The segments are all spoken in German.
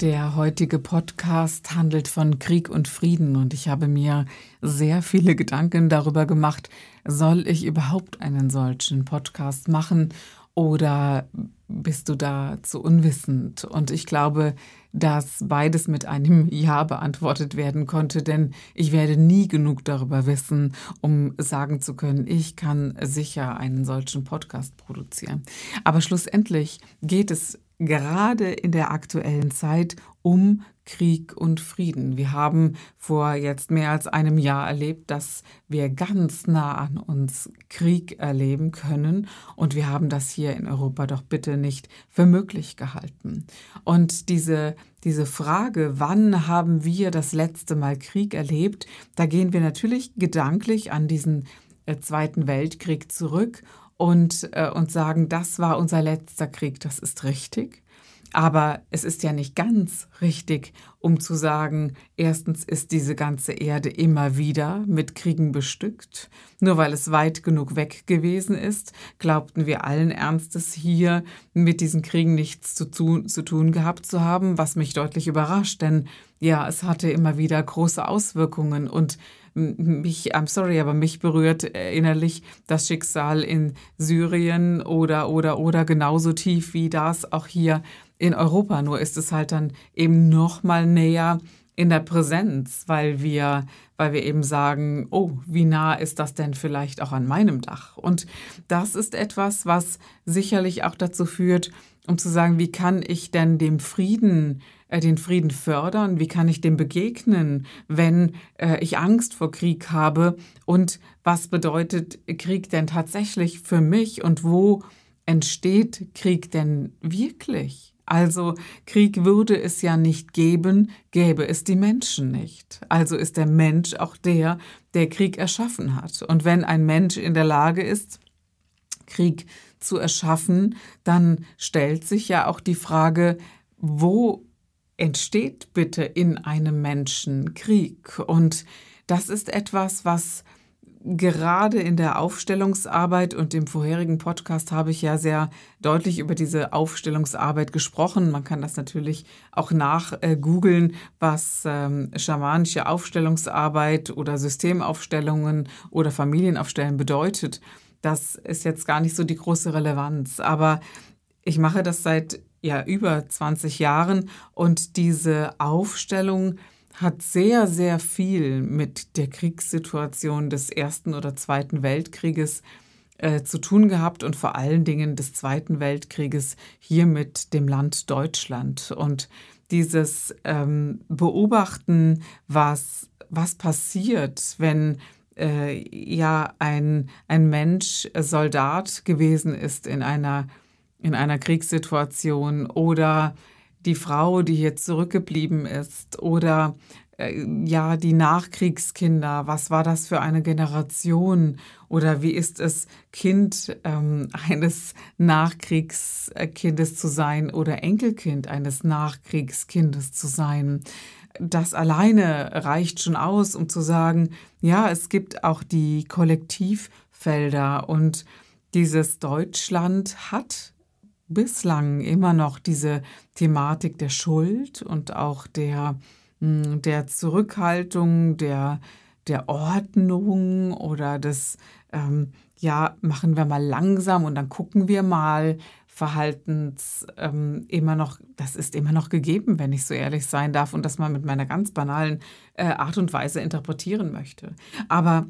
Der heutige Podcast handelt von Krieg und Frieden und ich habe mir sehr viele Gedanken darüber gemacht, soll ich überhaupt einen solchen Podcast machen oder bist du da zu unwissend? Und ich glaube, dass beides mit einem Ja beantwortet werden konnte, denn ich werde nie genug darüber wissen, um sagen zu können, ich kann sicher einen solchen Podcast produzieren. Aber schlussendlich geht es gerade in der aktuellen Zeit um Krieg und Frieden. Wir haben vor jetzt mehr als einem Jahr erlebt, dass wir ganz nah an uns Krieg erleben können und wir haben das hier in Europa doch bitte nicht für möglich gehalten. Und diese, diese Frage, wann haben wir das letzte Mal Krieg erlebt, da gehen wir natürlich gedanklich an diesen äh, Zweiten Weltkrieg zurück und, äh, und sagen, das war unser letzter Krieg, das ist richtig. Aber es ist ja nicht ganz richtig, um zu sagen, erstens ist diese ganze Erde immer wieder mit Kriegen bestückt. Nur weil es weit genug weg gewesen ist, glaubten wir allen Ernstes hier mit diesen Kriegen nichts zu tun, zu tun gehabt zu haben, was mich deutlich überrascht, denn ja, es hatte immer wieder große Auswirkungen und mich, I'm sorry, aber mich berührt innerlich das Schicksal in Syrien oder, oder, oder genauso tief wie das auch hier in Europa. Nur ist es halt dann eben noch mal näher in der Präsenz, weil wir, weil wir eben sagen, oh, wie nah ist das denn vielleicht auch an meinem Dach? Und das ist etwas, was sicherlich auch dazu führt, um zu sagen, wie kann ich denn dem Frieden, äh, den Frieden fördern? Wie kann ich dem begegnen, wenn äh, ich Angst vor Krieg habe? Und was bedeutet Krieg denn tatsächlich für mich? Und wo entsteht Krieg denn wirklich? Also Krieg würde es ja nicht geben, gäbe es die Menschen nicht. Also ist der Mensch auch der, der Krieg erschaffen hat. Und wenn ein Mensch in der Lage ist, Krieg zu erschaffen, dann stellt sich ja auch die Frage, wo entsteht bitte in einem Menschen Krieg? Und das ist etwas, was gerade in der Aufstellungsarbeit und im vorherigen Podcast habe ich ja sehr deutlich über diese Aufstellungsarbeit gesprochen. Man kann das natürlich auch nachgoogeln, was ähm, schamanische Aufstellungsarbeit oder Systemaufstellungen oder Familienaufstellen bedeutet. Das ist jetzt gar nicht so die große Relevanz. Aber ich mache das seit ja über 20 Jahren und diese Aufstellung hat sehr, sehr viel mit der Kriegssituation des Ersten oder Zweiten Weltkrieges äh, zu tun gehabt und vor allen Dingen des Zweiten Weltkrieges hier mit dem Land Deutschland. Und dieses ähm, Beobachten, was, was passiert, wenn äh, ja ein, ein Mensch Soldat gewesen ist in einer, in einer Kriegssituation oder die Frau, die hier zurückgeblieben ist oder äh, ja, die Nachkriegskinder, was war das für eine Generation oder wie ist es, Kind ähm, eines Nachkriegskindes zu sein oder Enkelkind eines Nachkriegskindes zu sein. Das alleine reicht schon aus, um zu sagen, ja, es gibt auch die Kollektivfelder und dieses Deutschland hat bislang immer noch diese Thematik der Schuld und auch der, hm, der Zurückhaltung, der, der Ordnung oder des, ähm, ja, machen wir mal langsam und dann gucken wir mal, Verhaltens ähm, immer noch, das ist immer noch gegeben, wenn ich so ehrlich sein darf und das mal mit meiner ganz banalen äh, Art und Weise interpretieren möchte. Aber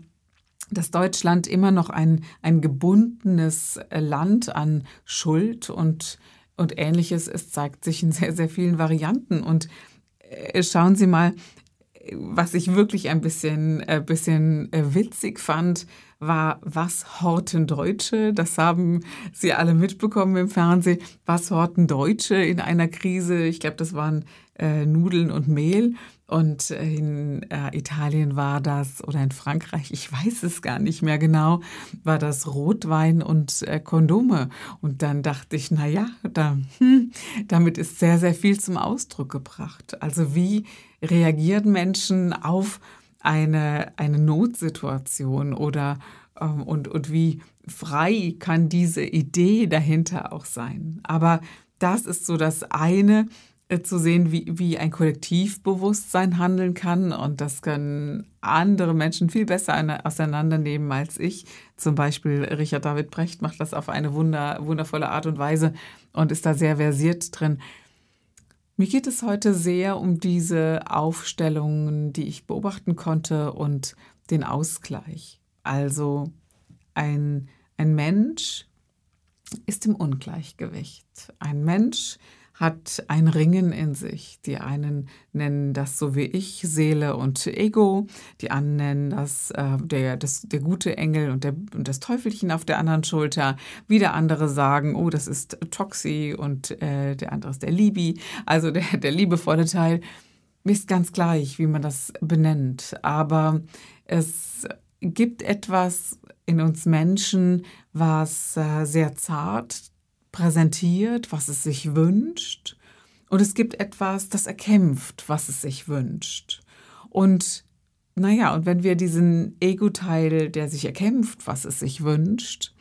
dass Deutschland immer noch ein, ein gebundenes Land an Schuld und, und ähnliches ist, zeigt sich in sehr, sehr vielen Varianten. Und äh, schauen Sie mal, was ich wirklich ein bisschen, äh, bisschen äh, witzig fand, war, was horten Deutsche? Das haben Sie alle mitbekommen im Fernsehen. Was horten Deutsche in einer Krise? Ich glaube, das waren äh, Nudeln und Mehl. Und in äh, Italien war das, oder in Frankreich, ich weiß es gar nicht mehr genau, war das Rotwein und äh, Kondome. Und dann dachte ich, na ja, da, hm, damit ist sehr, sehr viel zum Ausdruck gebracht. Also wie reagieren Menschen auf eine, eine Notsituation oder ähm, und, und wie frei kann diese Idee dahinter auch sein. Aber das ist so das eine, zu sehen, wie, wie ein Kollektivbewusstsein handeln kann. Und das können andere Menschen viel besser auseinandernehmen als ich. Zum Beispiel Richard David Brecht macht das auf eine wunder, wundervolle Art und Weise und ist da sehr versiert drin. Mir geht es heute sehr um diese Aufstellungen, die ich beobachten konnte und den Ausgleich. Also ein, ein Mensch ist im Ungleichgewicht. Ein Mensch hat ein Ringen in sich. Die einen nennen das so wie ich Seele und Ego, die anderen nennen das, äh, der, das der gute Engel und, der, und das Teufelchen auf der anderen Schulter. Wieder andere sagen, oh, das ist Toxi und äh, der andere ist der Libi, also der, der liebevolle Teil. Mir ist ganz gleich, wie man das benennt, aber es gibt etwas in uns Menschen, was äh, sehr zart präsentiert, was es sich wünscht. Und es gibt etwas, das erkämpft, was es sich wünscht. Und naja, und wenn wir diesen Ego-Teil, der sich erkämpft, was es sich wünscht,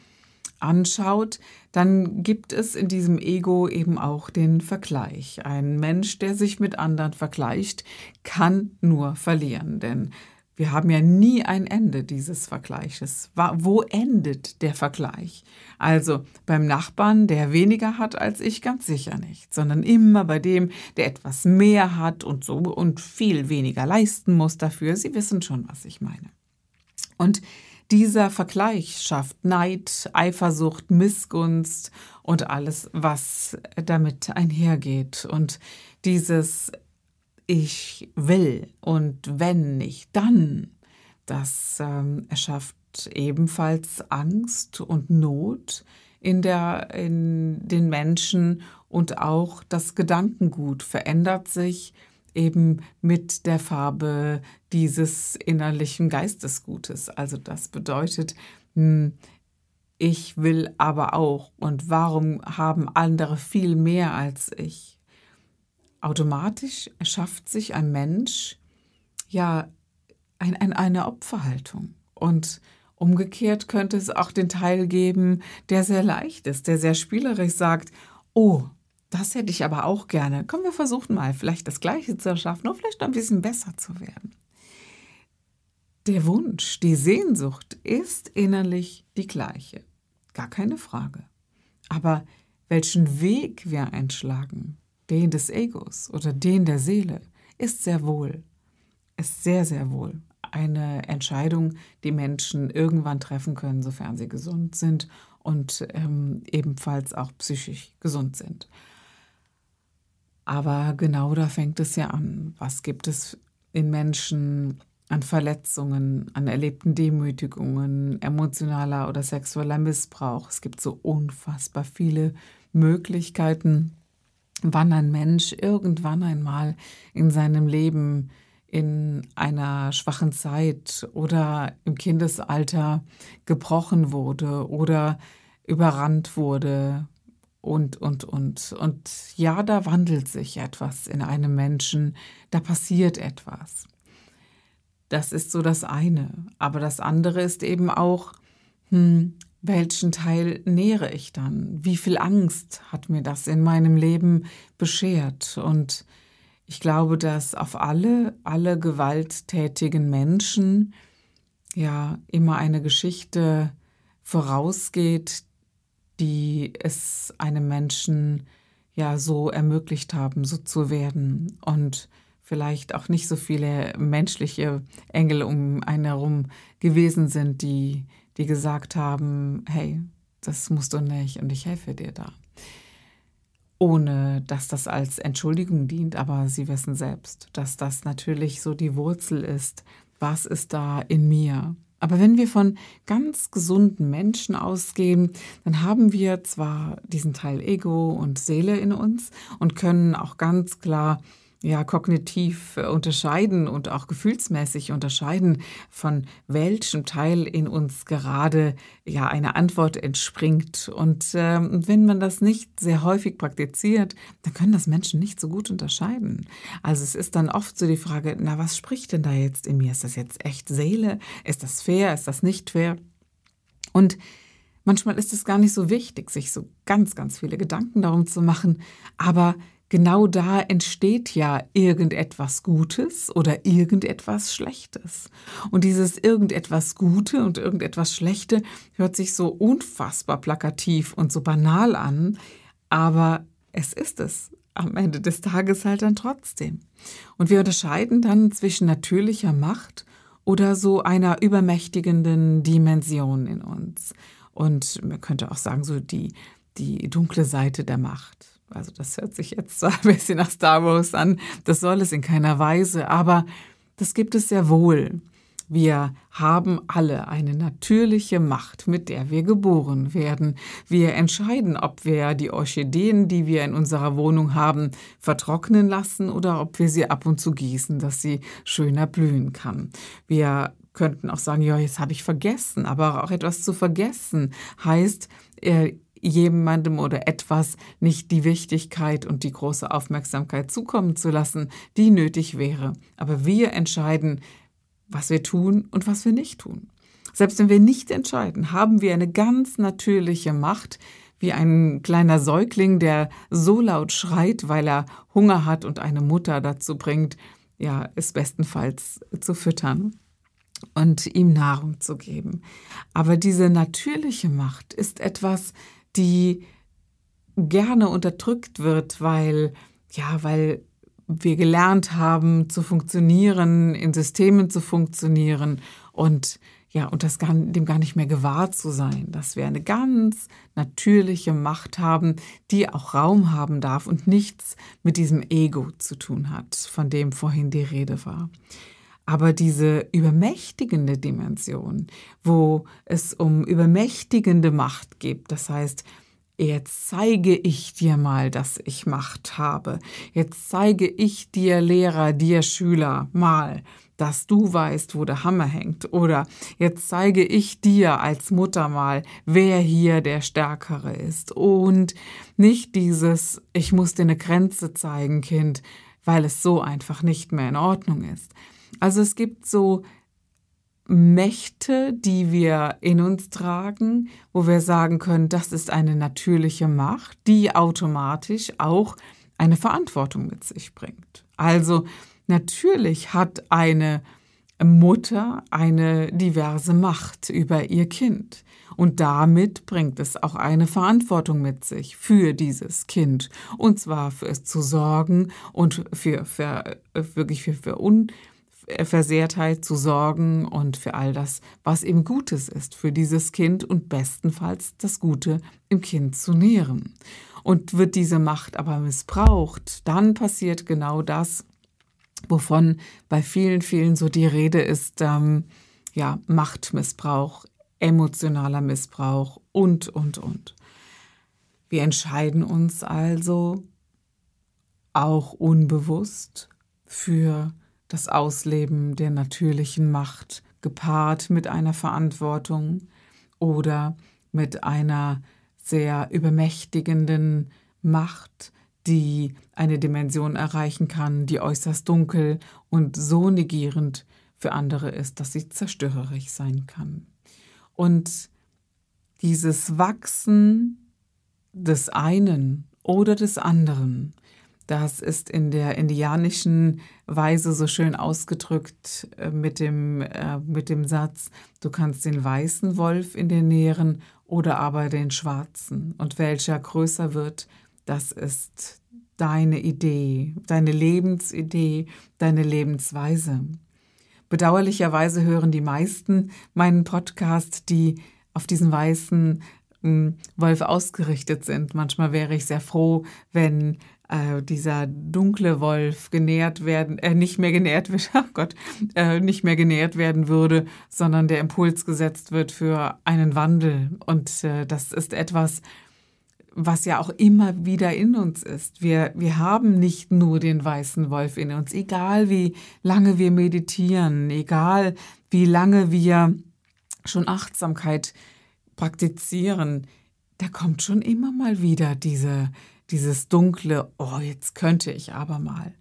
anschaut, dann gibt es in diesem Ego eben auch den Vergleich. Ein Mensch, der sich mit anderen vergleicht, kann nur verlieren, denn wir haben ja nie ein Ende dieses Vergleiches. Wo endet der Vergleich? Also beim Nachbarn, der weniger hat als ich, ganz sicher nicht, sondern immer bei dem, der etwas mehr hat und so und viel weniger leisten muss dafür. Sie wissen schon, was ich meine. Und dieser Vergleich schafft Neid, Eifersucht, Missgunst und alles, was damit einhergeht. Und dieses ich will und wenn nicht, dann. Das ähm, erschafft ebenfalls Angst und Not in, der, in den Menschen und auch das Gedankengut verändert sich eben mit der Farbe dieses innerlichen Geistesgutes. Also das bedeutet, hm, ich will aber auch und warum haben andere viel mehr als ich? Automatisch erschafft sich ein Mensch ja ein, ein, eine Opferhaltung. Und umgekehrt könnte es auch den Teil geben, der sehr leicht ist, der sehr spielerisch sagt, oh, das hätte ich aber auch gerne. Komm, wir versuchen mal, vielleicht das Gleiche zu erschaffen oder vielleicht ein bisschen besser zu werden. Der Wunsch, die Sehnsucht ist innerlich die gleiche. Gar keine Frage. Aber welchen Weg wir einschlagen, den des Egos oder den der Seele, ist sehr wohl, ist sehr, sehr wohl eine Entscheidung, die Menschen irgendwann treffen können, sofern sie gesund sind und ähm, ebenfalls auch psychisch gesund sind. Aber genau da fängt es ja an. Was gibt es in Menschen an Verletzungen, an erlebten Demütigungen, emotionaler oder sexueller Missbrauch? Es gibt so unfassbar viele Möglichkeiten, wann ein Mensch irgendwann einmal in seinem Leben in einer schwachen Zeit oder im Kindesalter gebrochen wurde oder überrannt wurde und, und, und. Und ja, da wandelt sich etwas in einem Menschen, da passiert etwas. Das ist so das eine. Aber das andere ist eben auch, hm, welchen Teil nähere ich dann? Wie viel Angst hat mir das in meinem Leben beschert? Und ich glaube, dass auf alle, alle gewalttätigen Menschen ja immer eine Geschichte vorausgeht, die es einem Menschen ja so ermöglicht haben, so zu werden. Und vielleicht auch nicht so viele menschliche Engel um einen herum gewesen sind, die die gesagt haben, hey, das musst du nicht und ich helfe dir da. ohne dass das als Entschuldigung dient, aber Sie wissen selbst, dass das natürlich so die Wurzel ist. Was ist da in mir? Aber wenn wir von ganz gesunden Menschen ausgehen, dann haben wir zwar diesen Teil Ego und Seele in uns und können auch ganz klar ja kognitiv äh, unterscheiden und auch gefühlsmäßig unterscheiden, von welchem Teil in uns gerade ja eine Antwort entspringt. Und äh, wenn man das nicht sehr häufig praktiziert, dann können das Menschen nicht so gut unterscheiden. Also es ist dann oft so die Frage, na was spricht denn da jetzt in mir? Ist das jetzt echt Seele? Ist das fair? Ist das nicht fair? Und manchmal ist es gar nicht so wichtig, sich so ganz, ganz viele Gedanken darum zu machen, aber genau da entsteht ja irgendetwas Gutes oder irgendetwas Schlechtes. Und dieses irgendetwas Gute und irgendetwas Schlechte hört sich so unfassbar plakativ und so banal an, aber es ist es am Ende des Tages halt dann trotzdem. Und wir unterscheiden dann zwischen natürlicher Macht oder so einer übermächtigenden Dimension in uns. Und man könnte auch sagen, so die, die dunkle Seite der Macht. Also das hört sich jetzt so ein bisschen nach Star Wars an. Das soll es in keiner Weise, aber das gibt es sehr wohl. Wir haben alle eine natürliche Macht, mit der wir geboren werden. Wir entscheiden, ob wir die Orchideen, die wir in unserer Wohnung haben, vertrocknen lassen oder ob wir sie ab und zu gießen, dass sie schöner blühen kann. Wir könnten auch sagen, ja, jetzt habe ich vergessen, aber auch etwas zu vergessen heißt, äh, jemandem oder etwas nicht die Wichtigkeit und die große Aufmerksamkeit zukommen zu lassen, die nötig wäre. Aber wir entscheiden, was wir tun und was wir nicht tun. Selbst wenn wir nicht entscheiden, haben wir eine ganz natürliche Macht, wie ein kleiner Säugling, der so laut schreit, weil er Hunger hat und eine Mutter dazu bringt, ja, es bestenfalls zu füttern und ihm Nahrung zu geben. Aber diese natürliche Macht ist etwas, die gerne unterdrückt wird, weil, ja, weil wir gelernt haben zu funktionieren, in Systemen zu funktionieren und ja, und das gar, dem gar nicht mehr gewahrt zu sein, dass wir eine ganz natürliche Macht haben, die auch Raum haben darf und nichts mit diesem Ego zu tun hat, von dem vorhin die Rede war. Aber diese übermächtigende Dimension, wo es um übermächtigende Macht geht, das heißt, Jetzt zeige ich dir mal, dass ich Macht habe. Jetzt zeige ich dir, Lehrer, dir, Schüler, mal, dass du weißt, wo der Hammer hängt. Oder jetzt zeige ich dir als Mutter mal, wer hier der Stärkere ist. Und nicht dieses, ich muss dir eine Grenze zeigen, Kind, weil es so einfach nicht mehr in Ordnung ist. Also es gibt so Mächte, die wir in uns tragen, wo wir sagen können, das ist eine natürliche Macht, die automatisch auch eine Verantwortung mit sich bringt. Also natürlich hat eine Mutter eine diverse Macht über ihr Kind. Und damit bringt es auch eine Verantwortung mit sich für dieses Kind. Und zwar für es zu sorgen und für, für wirklich für, für un, Versehrtheit zu sorgen und für all das, was ihm Gutes ist für dieses Kind und bestenfalls das Gute im Kind zu nähren. Und wird diese Macht aber missbraucht, dann passiert genau das, wovon bei vielen, vielen so die Rede ist, ähm, ja, Machtmissbrauch, emotionaler Missbrauch und, und, und. Wir entscheiden uns also auch unbewusst für das Ausleben der natürlichen Macht gepaart mit einer Verantwortung oder mit einer sehr übermächtigenden Macht, die eine Dimension erreichen kann, die äußerst dunkel und so negierend für andere ist, dass sie zerstörerisch sein kann. Und dieses Wachsen des einen oder des anderen das ist in der indianischen Weise so schön ausgedrückt äh, mit dem, äh, mit dem Satz, du kannst den weißen Wolf in dir nähren oder aber den schwarzen. Und welcher größer wird, das ist deine Idee, deine Lebensidee, deine Lebensweise. Bedauerlicherweise hören die meisten meinen Podcast, die auf diesen weißen hm, Wolf ausgerichtet sind. Manchmal wäre ich sehr froh, wenn äh, dieser dunkle Wolf genährt werden, äh, nicht mehr genährt wird, oh Gott, äh, nicht mehr genährt werden würde, sondern der Impuls gesetzt wird für einen Wandel. Und äh, das ist etwas, was ja auch immer wieder in uns ist. Wir, wir haben nicht nur den weißen Wolf in uns, egal wie lange wir meditieren, egal wie lange wir schon Achtsamkeit praktizieren, da kommt schon immer mal wieder diese, dieses dunkle, oh, jetzt könnte ich aber mal.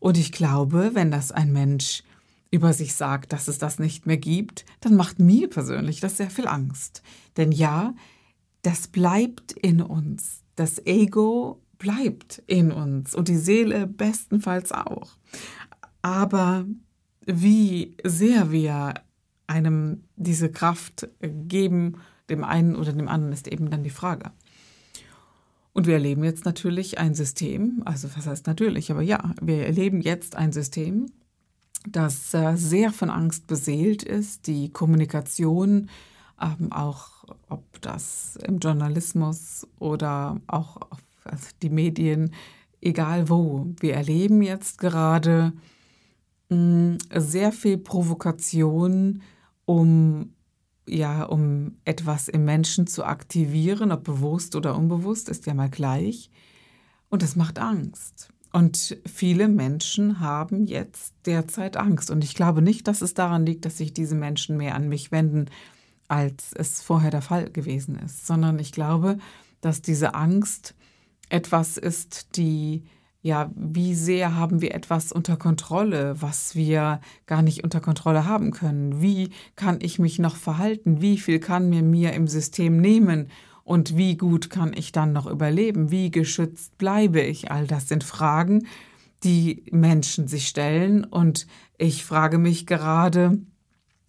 Und ich glaube, wenn das ein Mensch über sich sagt, dass es das nicht mehr gibt, dann macht mir persönlich das sehr viel Angst. Denn ja, das bleibt in uns. Das Ego bleibt in uns und die Seele bestenfalls auch. Aber wie sehr wir einem diese Kraft geben, dem einen oder dem anderen, ist eben dann die Frage. Und wir erleben jetzt natürlich ein System, also was heißt natürlich, aber ja, wir erleben jetzt ein System, das äh, sehr von Angst beseelt ist. Die Kommunikation, ähm, auch ob das im Journalismus oder auch auf also die Medien, egal wo. Wir erleben jetzt gerade mh, mm, sehr viel Provokation, um ja, um etwas im Menschen zu aktivieren, ob bewusst oder unbewusst, ist ja mal gleich. Und das macht Angst. Und viele Menschen haben jetzt derzeit Angst. Und ich glaube nicht, dass es daran liegt, dass sich diese Menschen mehr an mich wenden, als es vorher der Fall gewesen ist, sondern ich glaube, dass diese Angst etwas ist, die ja, wie sehr haben wir etwas unter Kontrolle, was wir gar nicht unter Kontrolle haben können? Wie kann ich mich noch verhalten? Wie viel kann mir mir im System nehmen? Und wie gut kann ich dann noch überleben? Wie geschützt bleibe ich? All das sind Fragen, die Menschen sich stellen. Und ich frage mich gerade,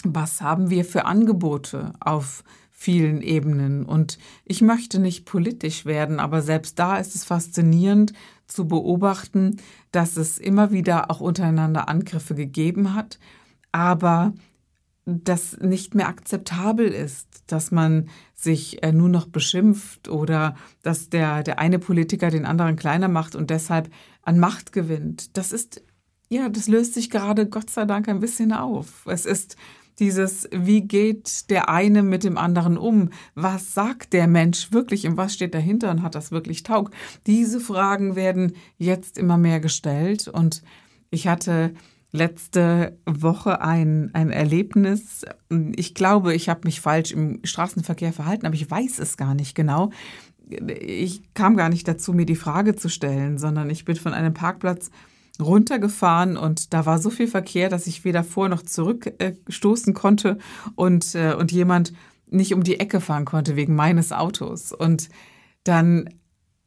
was haben wir für Angebote auf vielen Ebenen? Und ich möchte nicht politisch werden, aber selbst da ist es faszinierend zu beobachten, dass es immer wieder auch untereinander Angriffe gegeben hat, aber das nicht mehr akzeptabel ist, dass man sich äh, nur noch beschimpft oder dass der, der eine Politiker den anderen kleiner macht und deshalb an Macht gewinnt. Das ist, ja, das löst sich gerade Gott sei Dank ein bisschen auf. Es ist dieses, wie geht der eine mit dem anderen um? Was sagt der Mensch wirklich und was steht dahinter und hat das wirklich taugt? Diese Fragen werden jetzt immer mehr gestellt und ich hatte letzte Woche ein, ein Erlebnis. Ich glaube, ich habe mich falsch im Straßenverkehr verhalten, aber ich weiß es gar nicht genau. Ich kam gar nicht dazu, mir die Frage zu stellen, sondern ich bin von einem Parkplatz runtergefahren und da war so viel Verkehr, dass ich weder vor noch zurück äh, konnte und, äh, und jemand nicht um die Ecke fahren konnte wegen meines Autos. Und dann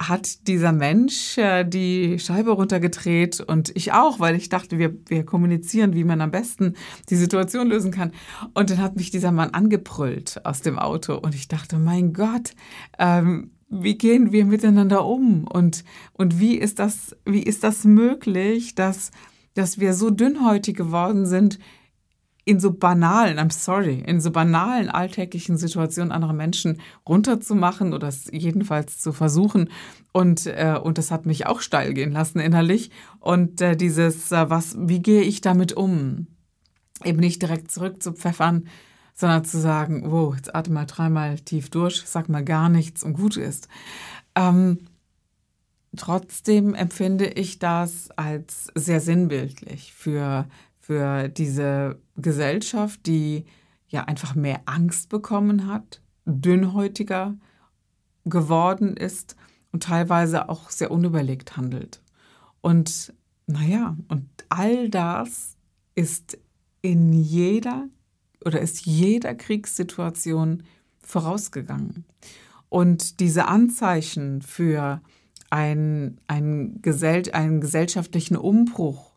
hat dieser Mensch äh, die Scheibe runtergedreht und ich auch, weil ich dachte, wir, wir kommunizieren, wie man am besten die Situation lösen kann. Und dann hat mich dieser Mann angebrüllt aus dem Auto und ich dachte, mein Gott, ähm, wie gehen wir miteinander um und, und wie ist das, wie ist das möglich, dass, dass wir so dünnhäutig geworden sind, in so banalen, I'm sorry, in so banalen alltäglichen Situationen andere Menschen runterzumachen oder es jedenfalls zu versuchen. Und, äh, und das hat mich auch steil gehen lassen innerlich. Und äh, dieses, äh, was, wie gehe ich damit um? Eben nicht direkt zurückzupfeffern, sondern zu sagen, wow, jetzt atme mal dreimal tief durch, sag mal gar nichts und gut ist. Ähm, trotzdem empfinde ich das als sehr sinnbildlich für, für diese Gesellschaft, die ja einfach mehr Angst bekommen hat, dünnhäutiger geworden ist und teilweise auch sehr unüberlegt handelt. Und naja, und all das ist in jeder oder ist jeder Kriegssituation vorausgegangen. Und diese Anzeichen für ein, ein Gesell einen gesellschaftlichen Umbruch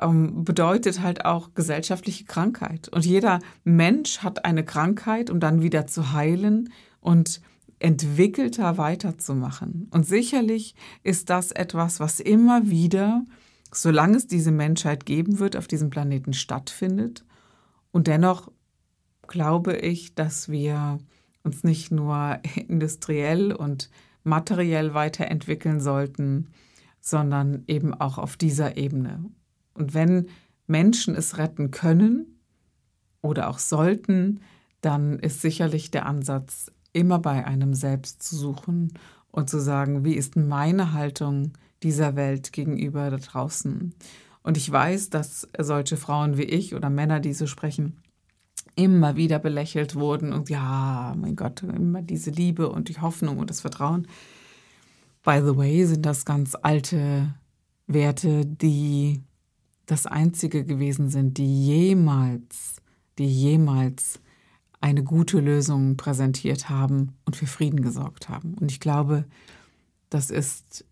ähm, bedeutet halt auch gesellschaftliche Krankheit. Und jeder Mensch hat eine Krankheit, um dann wieder zu heilen und entwickelter weiterzumachen. Und sicherlich ist das etwas, was immer wieder, solange es diese Menschheit geben wird, auf diesem Planeten stattfindet und dennoch glaube ich, dass wir uns nicht nur industriell und materiell weiterentwickeln sollten, sondern eben auch auf dieser Ebene. Und wenn Menschen es retten können oder auch sollten, dann ist sicherlich der Ansatz, immer bei einem selbst zu suchen und zu sagen, wie ist meine Haltung dieser Welt gegenüber da draußen. Und ich weiß, dass solche Frauen wie ich oder Männer, die so sprechen, immer wieder belächelt wurden und ja, mein Gott, immer diese Liebe und die Hoffnung und das Vertrauen. By the way, sind das ganz alte Werte, die das einzige gewesen sind, die jemals, die jemals eine gute Lösung präsentiert haben und für Frieden gesorgt haben. Und ich glaube, das ist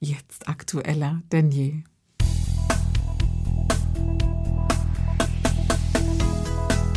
jetzt aktueller denn je.